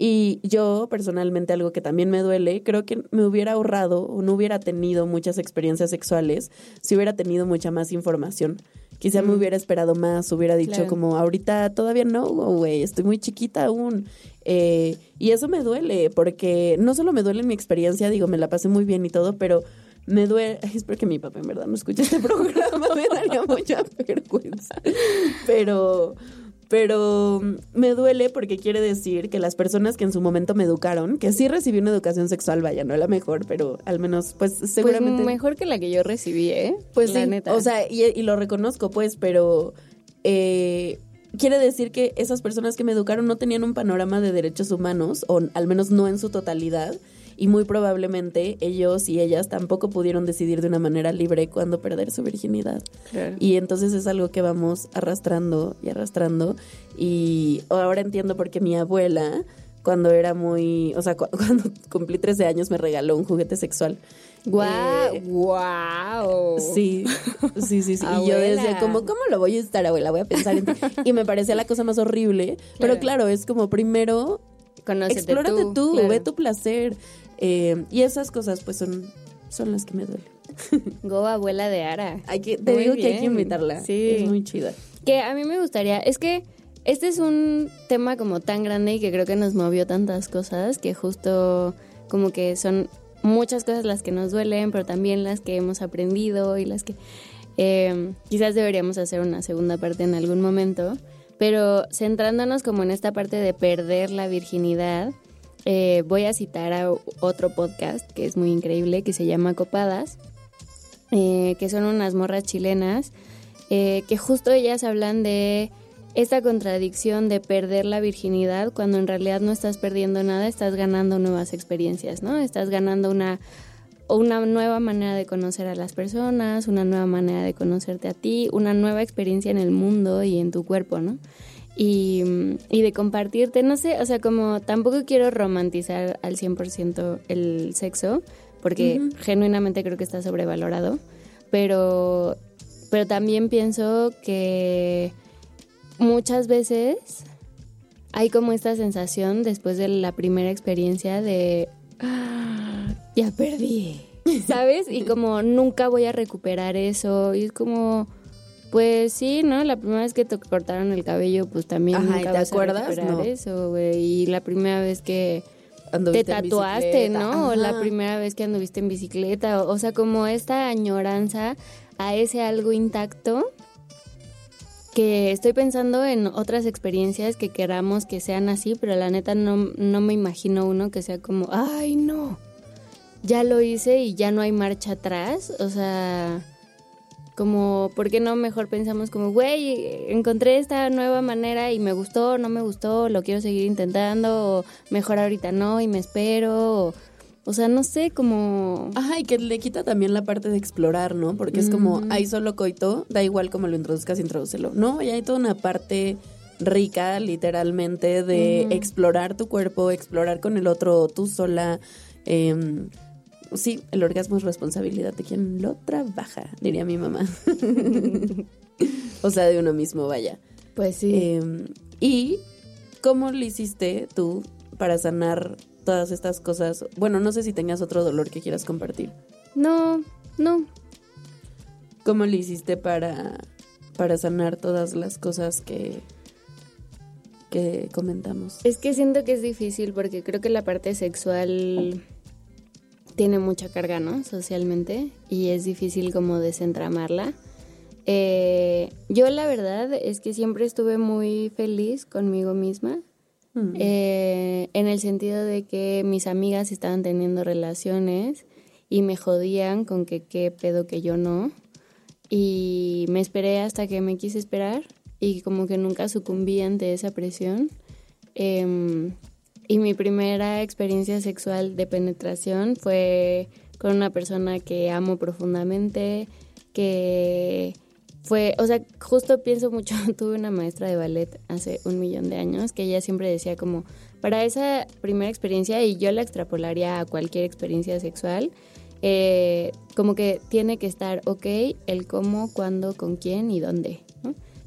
Y yo, personalmente, algo que también me duele, creo que me hubiera ahorrado o no hubiera tenido muchas experiencias sexuales si hubiera tenido mucha más información. Quizá me hubiera esperado más, hubiera dicho Claro. como, ahorita todavía no, güey, estoy muy chiquita aún. Eh, y eso me duele, porque no solo me duele en mi experiencia, digo, me la pasé muy bien y todo, pero me duele, ay, espero que mi papá en verdad no escuche este (laughs) programa, me daría mucha vergüenza. Pero, pero me duele porque quiere decir que las personas que en su momento me educaron, que sí recibí una educación sexual, vaya, no la mejor, pero al menos, pues seguramente... Pues mejor que la que yo recibí, ¿eh? Pues la sí, neta. o sea, y, y lo reconozco, pues, pero eh, quiere decir que esas personas que me educaron no tenían un panorama de derechos humanos, o al menos no en su totalidad, y muy probablemente ellos y ellas tampoco pudieron decidir de una manera libre cuándo perder su virginidad. Claro. Y entonces es algo que vamos arrastrando y arrastrando. Y ahora entiendo por qué mi abuela, cuando era muy, o sea, cu- (laughs) cuando cumplí 13 años me regaló un juguete sexual. ¡Guau! Eh, ¡Guau! Sí, sí, sí, sí. Y yo decía, como, ¿cómo lo voy a estar, abuela? Voy a pensar en ti. Y me parecía la cosa más horrible. Pero Claro. es como primero, Conócete explórate tú, claro. ve tu placer. Eh, y esas cosas, pues, son, son las que me duelen. (laughs) Go abuela de Ara. Hay que, te Muy digo que hay que invitarla. Sí. Es muy chida. Que a mí me gustaría, es que este es un tema como tan grande y que creo que nos movió tantas cosas que justo como que son muchas cosas las que nos duelen, pero también las que hemos aprendido y las que eh, quizás deberíamos hacer una segunda parte en algún momento. Pero centrándonos como en esta parte de perder la virginidad, eh, voy a citar a otro podcast que es muy increíble, que se llama Copadas, eh, que son unas morras chilenas, eh, que justo ellas hablan de esta contradicción de perder la virginidad cuando en realidad no estás perdiendo nada, estás ganando nuevas experiencias, ¿no? Estás ganando una, una nueva manera de conocer a las personas, una nueva manera de conocerte a ti, una nueva experiencia en el mundo y en tu cuerpo, ¿no? Y, y de compartirte, no sé, o sea, como tampoco quiero romantizar al 100% el sexo, porque genuinamente creo que está sobrevalorado, pero, pero también pienso que muchas veces hay como esta sensación después de la primera experiencia de "Ah, ya perdí, (laughs) ¿sabes? Y como nunca voy a recuperar eso y es como pues sí, ¿no? La primera vez que te cortaron el cabello, pues también Ajá, ¿y nunca te vas acuerdas? a No. eso, güey. Y la primera vez que te Anduviste tatuaste, ¿no? O la primera vez que anduviste en bicicleta. O, o sea, como esta añoranza a ese algo intacto que estoy pensando en otras experiencias que queramos que sean así, pero la neta no, no me imagino uno que sea como, ay, no, ya lo hice y ya no hay marcha atrás. O sea, como, ¿por qué no mejor pensamos como, güey, encontré esta nueva manera y me gustó, no me gustó, lo quiero seguir intentando, o mejor ahorita no y me espero, o, o sea, no sé, como... Ajá, y que le quita también la parte de explorar, ¿no? Porque es como, hay solo coito, da igual como lo introduzcas, introdúcelo. No, y hay toda una parte rica, literalmente, de explorar tu cuerpo, explorar con el otro, tú sola. em, sí, el orgasmo es responsabilidad de quien lo trabaja, diría mi mamá. (laughs) o sea, de uno mismo, vaya. Pues sí. Em, ¿Y cómo le hiciste tú para sanar todas estas cosas? Bueno, no sé si tengas otro dolor que quieras compartir. no, no, ¿Cómo le hiciste para, para sanar todas las cosas que, que comentamos? Es que siento que es difícil porque creo que la parte sexual tiene mucha carga, ¿no? Socialmente y es difícil como desentramarla. Eh, yo la verdad es que siempre estuve muy feliz conmigo misma. Mm. Eh, en el sentido de que mis amigas estaban teniendo relaciones y me jodían con que qué pedo que yo no. Y me esperé hasta que me quise esperar y como que nunca sucumbí ante esa presión. Em, y mi primera experiencia sexual de penetración fue con una persona que amo profundamente, que fue, o sea, justo pienso mucho, (laughs) tuve una maestra de ballet hace un millón de años que ella siempre decía como, para esa primera experiencia, y yo la extrapolaría a cualquier experiencia sexual, eh, como que tiene que estar ok el cómo, cuándo, con quién y dónde.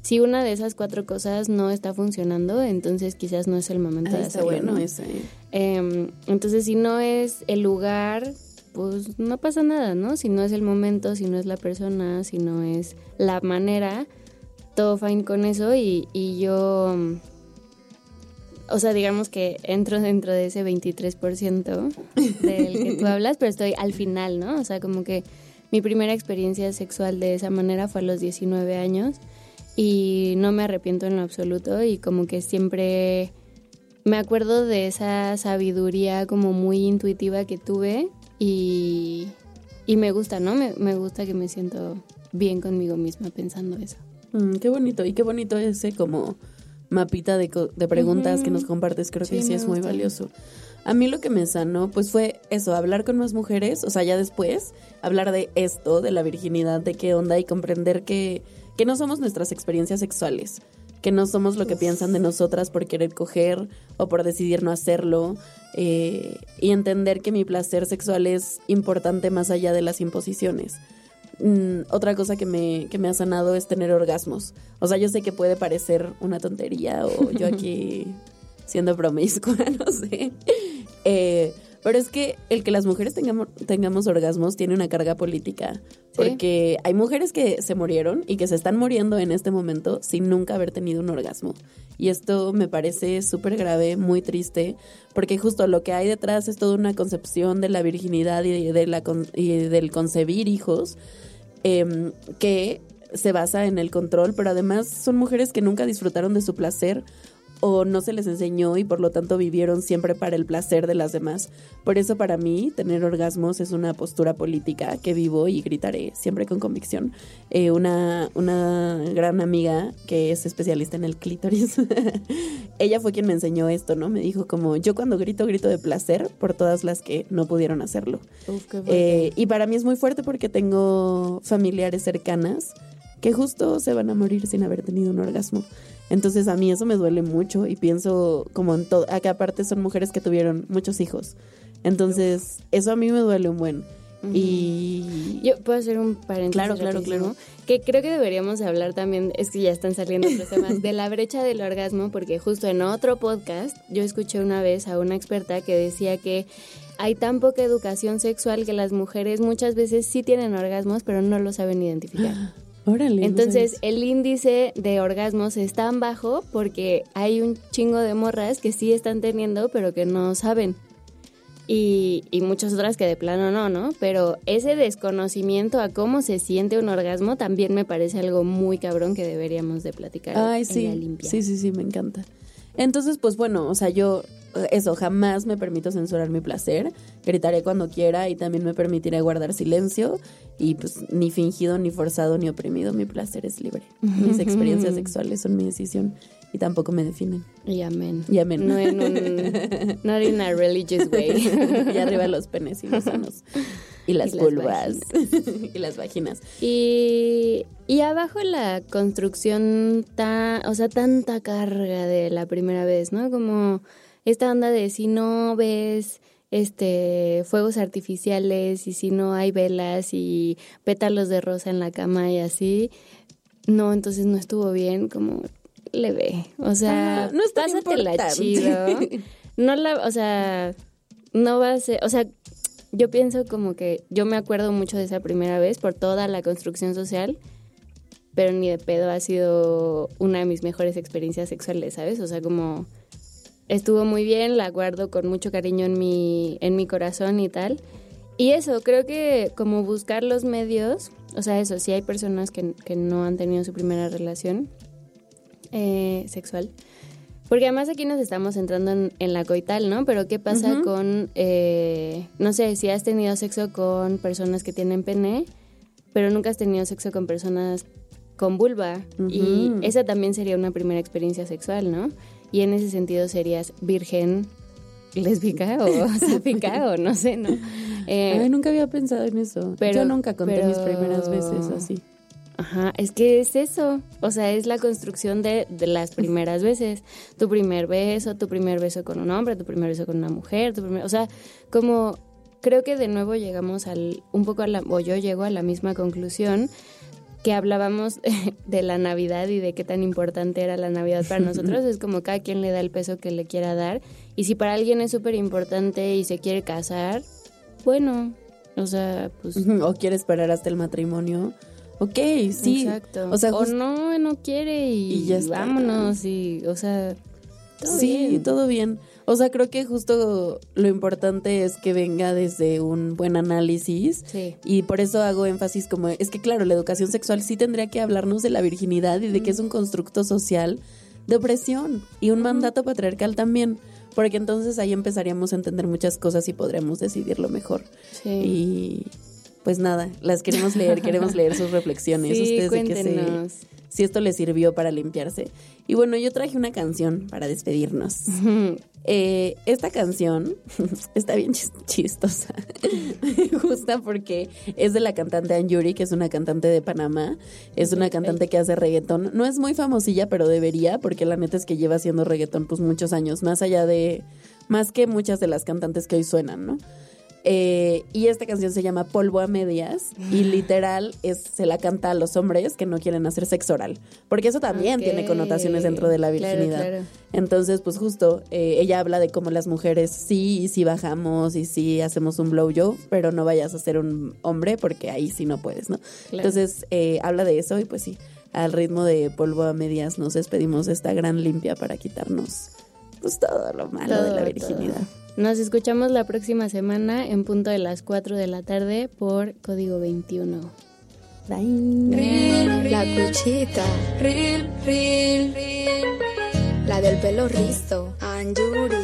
Si una de esas cuatro cosas no está funcionando, entonces quizás no es el momento Ah, de está hacerlo. bueno ¿no? ese. Em, entonces, si no es el lugar, pues no pasa nada, ¿no? Si no es el momento, si no es la persona, si no es la manera, todo fine con eso y, y yo, o sea, digamos que entro dentro de ese 23% del que tú (laughs) hablas, pero estoy al final, ¿no? O sea, como que mi primera experiencia sexual de esa manera fue a los 19 años y no me arrepiento en lo absoluto y como que siempre me acuerdo de esa sabiduría como muy intuitiva que tuve y, y me gusta, ¿no? Me, me gusta que me siento bien conmigo misma pensando eso. Mm, qué bonito. Y qué bonito ese como mapita de, de preguntas que nos compartes. Creo que Sí, es muy valioso. A mí lo que me sanó, pues fue eso, hablar con más mujeres, o sea, ya después, hablar de esto, de la virginidad, de qué onda y comprender que, que no somos nuestras experiencias sexuales, que no somos lo que piensan de nosotras por querer coger o por decidir no hacerlo, eh, y entender que mi placer sexual es importante más allá de las imposiciones. Mm, otra cosa que me, que me ha sanado es tener orgasmos. O sea, yo sé que puede parecer una tontería o yo (laughs) aquí siendo promiscua, (laughs) no sé. Eh, pero es que el que las mujeres tengamos, tengamos orgasmos tiene una carga política. Porque hay mujeres que se murieron y que se están muriendo en este momento sin nunca haber tenido un orgasmo. Y esto me parece súper grave, muy triste, porque justo lo que hay detrás es toda una concepción de la virginidad y, de la con- y del concebir hijos em, que se basa en el control, pero además son mujeres que nunca disfrutaron de su placer o no se les enseñó y por lo tanto vivieron siempre para el placer de las demás. Por eso para mí tener orgasmos es una postura política que vivo y gritaré siempre con convicción. Eh, una, una gran amiga que es especialista en el clítoris, (laughs) ella fue quien me enseñó esto, ¿no? Me dijo como yo cuando grito, grito de placer por todas las que no pudieron hacerlo. Eh, y para mí es muy fuerte porque tengo familiares cercanas que justo se van a morir sin haber tenido un orgasmo. Entonces a mí eso me duele mucho y pienso como en todo, que aparte son mujeres que tuvieron muchos hijos. Entonces eso a mí me duele un buen. Y yo puedo hacer un paréntesis. Claro, claro, claro. Que creo que deberíamos hablar también, es que ya están saliendo otros temas, de la brecha del orgasmo, porque justo en otro podcast yo escuché una vez a una experta que decía que hay tan poca educación sexual que las mujeres muchas veces sí tienen orgasmos, pero no lo saben identificar. (gasps) Entonces, el índice de orgasmos es tan bajo porque hay un chingo de morras que sí están teniendo, pero que no saben. Y, y, muchas otras que de plano no, ¿no? Pero ese desconocimiento a cómo se siente un orgasmo también me parece algo muy cabrón que deberíamos de platicar Ay, sí. limpia. Sí, sí, sí, me encanta. Entonces, pues bueno, o sea, yo eso, jamás me permito censurar mi placer, gritaré cuando quiera y también me permitiré guardar silencio y pues ni fingido, ni forzado, ni oprimido, mi placer es libre. Mis experiencias (laughs) sexuales son mi decisión y tampoco me definen. Y amén. Y amén. No en un, (laughs) not in a religious way. y arriba los penes y los sanos. Y las vulvas. (laughs) y las vaginas. Y, y abajo la construcción, tan, o sea, tanta carga de la primera vez, ¿no? Como esta onda de si no ves este fuegos artificiales y si no hay velas y pétalos de rosa en la cama y así, no, entonces no estuvo bien, como le ve. O sea, no está la chido. (laughs) No la, o sea, no va a ser, o sea, yo pienso como que yo me acuerdo mucho de esa primera vez por toda la construcción social, pero ni de pedo ha sido una de mis mejores experiencias sexuales, ¿sabes? O sea, como estuvo muy bien, la guardo con mucho cariño en mi, en mi corazón y tal. Y eso, creo que como buscar los medios, o sea, eso, si hay personas que, no han tenido su primera relación eh, sexual. Porque además aquí nos estamos entrando en, la coital, ¿no? Pero ¿qué pasa con, eh, no sé, si has tenido sexo con personas que tienen pene, pero nunca has tenido sexo con personas con vulva? Y esa también sería una primera experiencia sexual, ¿no? Y en ese sentido serías virgen lésbica o (laughs) sáfica o no sé, ¿no? Eh, nunca había pensado en eso. Pero, Yo nunca conté mis primeras veces así. Ajá, es que es eso, o sea, es la construcción de, de, las primeras veces. Tu primer beso, tu primer beso con un hombre, tu primer beso con una mujer, tu primer, o sea, como creo que de nuevo llegamos al, un poco a la, o yo llego a la misma conclusión que hablábamos (laughs) de la Navidad y de qué tan importante era la Navidad para (laughs) nosotros, es como cada quien le da el peso que le quiera dar. Y si para alguien es súper importante y se quiere casar, bueno, o sea, pues... O quiere esperar hasta el matrimonio. Ok, sí. Exacto. O, sea, no, no quiere y, ya vámonos y, o sea... sí, todo bien. O sea, creo que justo lo importante es que venga desde un buen análisis. Sí. Y por eso hago énfasis como, es que claro, la educación sexual sí tendría que hablarnos de la virginidad y de que es un constructo social de opresión y un mandato patriarcal también. Porque entonces ahí empezaríamos a entender muchas cosas y podríamos decidirlo mejor. Sí. Y pues nada, las queremos leer, queremos leer sus (laughs) reflexiones. Sí, Ustedes cuéntenos. Si esto les sirvió para limpiarse. Y bueno, yo traje una canción para despedirnos. Eh, esta canción (laughs) está bien chistosa, (laughs) justa porque es de la cantante Anjuri, que es una cantante de Panamá, es una cantante que hace reggaetón, no es muy famosilla, pero debería, porque la neta es que lleva haciendo reggaetón pues muchos años, más allá de, más que muchas de las cantantes que hoy suenan, ¿no? Eh, y esta canción se llama Polvo a Medias y literal es, se la canta a los hombres que no quieren hacer sexo oral, porque eso también tiene connotaciones dentro de la virginidad. Entonces, pues justo, eh, ella habla de cómo las mujeres sí, y sí bajamos y sí hacemos un blowjob, pero no vayas a ser un hombre porque ahí sí no puedes, ¿no? Entonces, eh, habla de eso y pues sí, al ritmo de Polvo a Medias nos despedimos de esta gran limpia para quitarnos pues todo lo malo de la virginidad. Nos escuchamos la próxima semana en punto de las 4 de la tarde por Código 21. Bye. la cuchita. la del pelo rizo, Anjuri.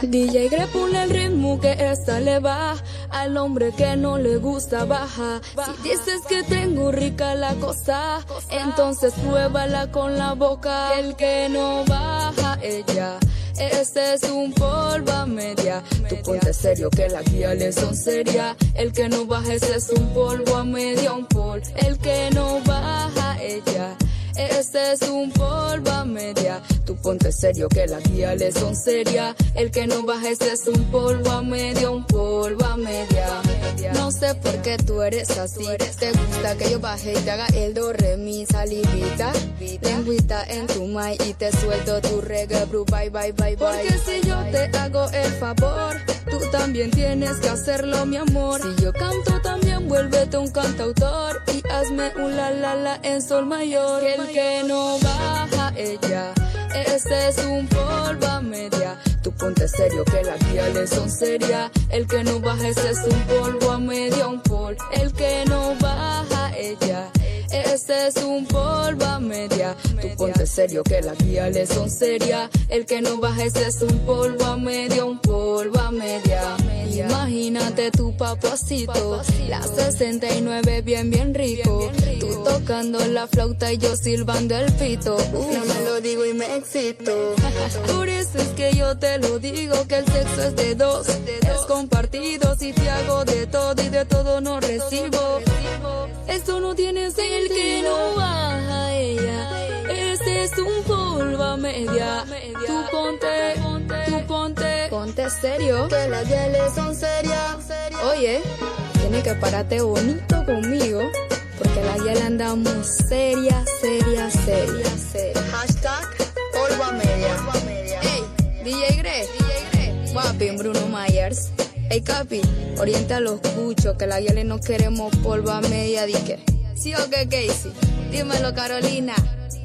(laughs) DJ Grepule el ritmo que esta le va al hombre que no le gusta baja. Si dices que tengo rica la cosa, entonces pruébala con la boca. El que no baja ella. Ese es un polvo a media. Tú ponte serio que la guía le son seria. El que no baja ese es un polvo a media, un pol. El que no baja ella. Ese es un polvo a media. Tú ponte serio que la guía le son seria. El que no baja ese es un polvo a media, un polvo a media. No sé por qué tú eres así. Te gusta que yo baje y te haga el do, re, mi, salivita. Lengüita en tu mai y te suelto tu reggae, bro, bye, bye, bye, bye. Porque si yo te hago el favor, tú también tienes que hacerlo, mi amor. Si yo canto también, vuélvete un cantautor y hazme un la la la en sol mayor. El que no baja ella, ese es un polvo a media. Tú ponte serio que la guía le son seria. El que no baja ese es un polvo a media, un pol. El que no baja ella. Ese es un polvo a media. Tú ponte serio que la guía le son seria. El que no baja ese es un polvo a media, un polvo a media. Imagínate tu papacito, la 69 bien bien rico. Tú tocando la flauta y yo silbando el pito. No me lo digo y me excito. (laughs) Por eso es que yo te lo digo que el sexo es de dos, es compartido. Si te hago de todo y de todo no recibo. Esto no tiene ser el que no baja ella. Ese es un polvo a media. Tú ponte, tú ponte. Ponte serio, que las guiales son serias. Oye, tienes que pararte bonito conmigo. Porque la guial andamos seria, seria, seria, seria. Hashtag polvo a media. Ey, DJ Gre, Guapi, Bruno Myers. Ey, Capi, orienta a los cuchos que la guiales no queremos polvo a media. Di que, sí o qué, Casey. Dímelo, Carolina.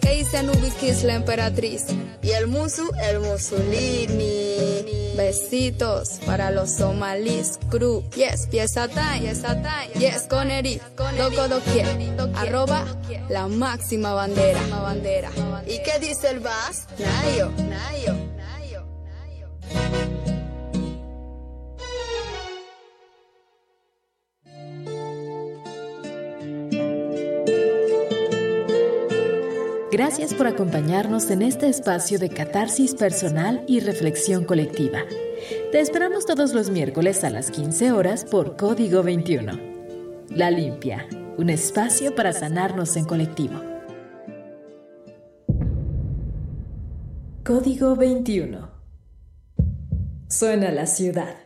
¿Qué dice Nubi Kiss, la emperatriz? Y el musu, el musulini. Besitos para los somalíes crew. Yes, pieza time, pieza time. Yes, Connery, loco doquier. Arroba la máxima bandera. bandera. ¿Y qué dice el? Nayo, Nayo, Nayo, Gracias por acompañarnos en este espacio de catarsis personal y reflexión colectiva. Te esperamos todos los miércoles a las 15 horas por Código 21. La Limpia, un espacio para sanarnos en colectivo. Código 21. Suena la ciudad.